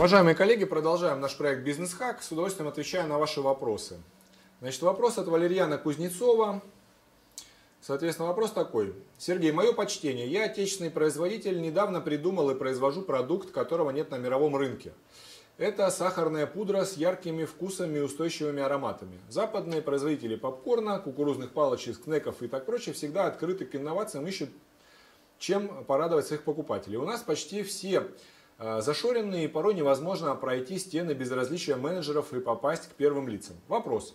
Уважаемые коллеги, продолжаем наш проект «Бизнес-хак». С удовольствием отвечаю на ваши вопросы. Значит, вопрос от Валерьяна Кузнецова. Соответственно, вопрос такой. Сергей, мое почтение. Я отечественный производитель, недавно придумал и произвожу продукт, которого нет на мировом рынке. Это сахарная пудра с яркими вкусами и устойчивыми ароматами. Западные производители попкорна, кукурузных палочек, снеков и так прочее всегда открыты к инновациям, ищут чем порадовать своих покупателей. У нас почти все зашоренные и порой невозможно пройти стены безразличия менеджеров и попасть к первым лицам. Вопрос.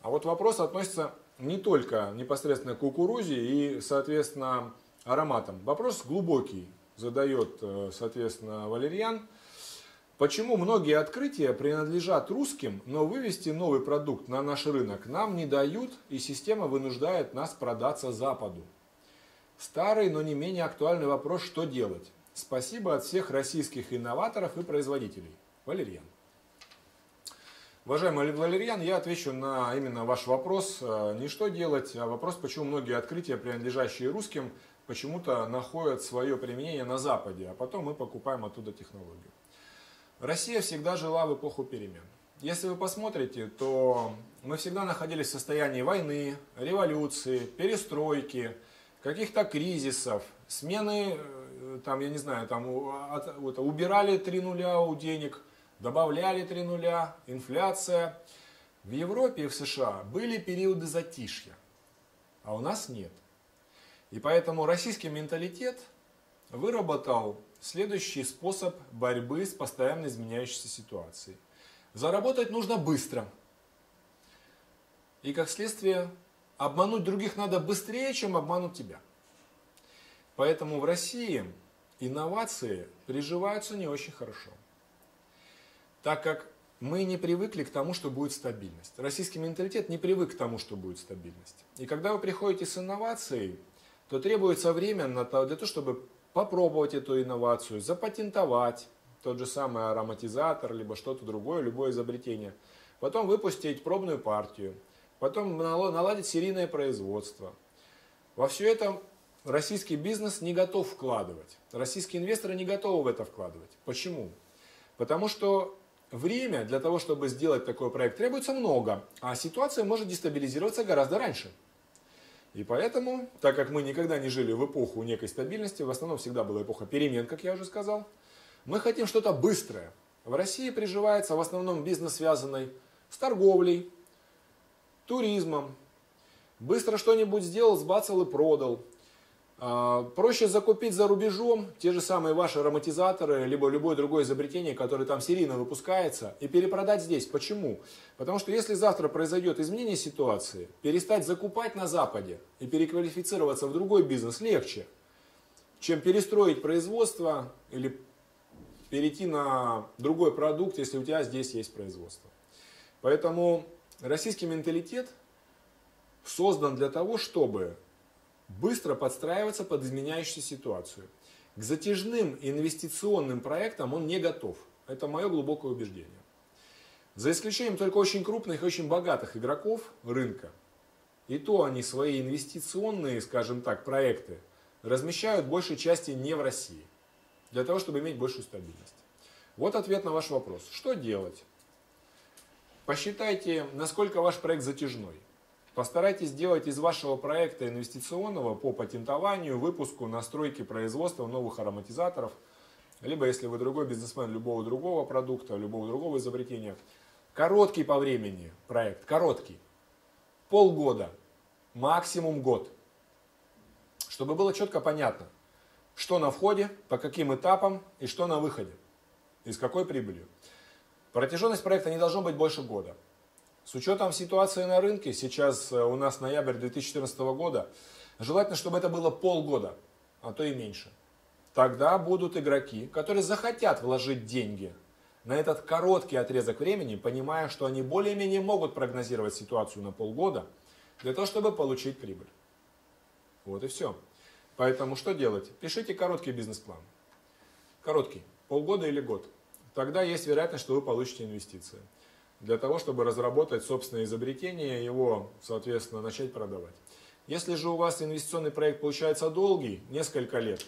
А вот вопрос относится не только непосредственно к кукурузе и, соответственно, ароматам. Вопрос глубокий задает, э, соответственно, Валерьян. Почему многие открытия принадлежат русским, но вывести новый продукт на наш рынок нам не дают и система вынуждает нас продаться Западу? Старый, но не менее актуальный вопрос, что делать? Спасибо от всех российских инноваторов и производителей. Валерьян. Уважаемый Валерьян, я отвечу на именно ваш вопрос. Э, не что делать, а вопрос, почему многие открытия, принадлежащие русским, почему-то находят свое применение на Западе, а потом мы покупаем оттуда технологию. Россия всегда жила в эпоху перемен. Если вы посмотрите, то мы всегда находились в состоянии войны, революции, перестройки, каких-то кризисов, смены, э, там, я не знаю, там, от, вот, убирали три нуля у денег, добавляли три нуля, инфляция. В Европе и в США были периоды затишья, а у нас нет. И поэтому российский менталитет выработал следующий способ борьбы с постоянно изменяющейся ситуацией. Заработать нужно быстро. И как следствие, обмануть других надо быстрее, чем обмануть тебя. Поэтому в России инновации приживаются не очень хорошо. Так как мы не привыкли к тому, что будет стабильность. Российский менталитет не привык к тому, что будет стабильность. И когда вы приходите с инновацией, то требуется время для того, чтобы попробовать эту инновацию, запатентовать тот же самый ароматизатор, либо что-то другое, любое изобретение. Потом выпустить пробную партию, потом наладить серийное производство. Во все это российский бизнес не готов вкладывать. Российские инвесторы не готовы в это вкладывать. Почему? Потому что время для того, чтобы сделать такой проект, требуется много, а ситуация может дестабилизироваться гораздо раньше. И поэтому, так как мы никогда не жили в эпоху некой стабильности, в основном всегда была эпоха перемен, как я уже сказал, мы хотим что-то быстрое. В России приживается в основном бизнес, связанный с торговлей, туризмом. Быстро что-нибудь сделал, сбацал и продал. А, проще закупить за рубежом те же самые ваши ароматизаторы, либо любое другое изобретение, которое там серийно выпускается, и перепродать здесь. Почему? Потому что если завтра произойдет изменение ситуации, перестать закупать на Западе и переквалифицироваться в другой бизнес легче, чем перестроить производство или перейти на другой продукт, если у тебя здесь есть производство. Поэтому российский менталитет создан для того, чтобы быстро подстраиваться под изменяющуюся ситуацию. К затяжным инвестиционным проектам он не готов. Это мое глубокое убеждение. За исключением только очень крупных и очень богатых игроков рынка. И то они свои инвестиционные, скажем так, проекты размещают большей части не в России. Для того, чтобы иметь большую стабильность. Вот ответ на ваш вопрос. Что делать? Посчитайте, насколько ваш проект затяжной. Постарайтесь сделать из вашего проекта инвестиционного по патентованию, выпуску, настройке производства новых ароматизаторов, либо если вы другой бизнесмен любого другого продукта, любого другого изобретения, короткий по времени проект, короткий, полгода, максимум год, чтобы было четко понятно, что на входе, по каким этапам и что на выходе, и с какой прибылью. Протяженность проекта не должно быть больше года. С учетом ситуации на рынке, сейчас э, у нас ноябрь 2014 года, желательно, чтобы это было полгода, а то и меньше. Тогда будут игроки, которые захотят вложить деньги на этот короткий отрезок времени, понимая, что они более-менее могут прогнозировать ситуацию на полгода, для того, чтобы получить прибыль. Вот и все. Поэтому что делать? Пишите короткий бизнес-план. Короткий, полгода или год. Тогда есть вероятность, что вы получите инвестиции для того, чтобы разработать собственное изобретение, его, соответственно, начать продавать. Если же у вас инвестиционный проект получается долгий, несколько лет,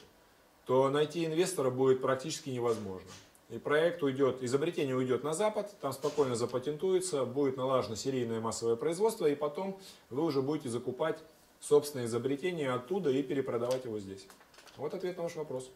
то найти инвестора будет практически невозможно. и проект уйдет, изобретение уйдет на Запад, там спокойно запатентуется, будет налажено серийное массовое производство, и потом вы уже будете закупать собственное изобретение оттуда и перепродавать его здесь. Вот ответ на ваш вопрос.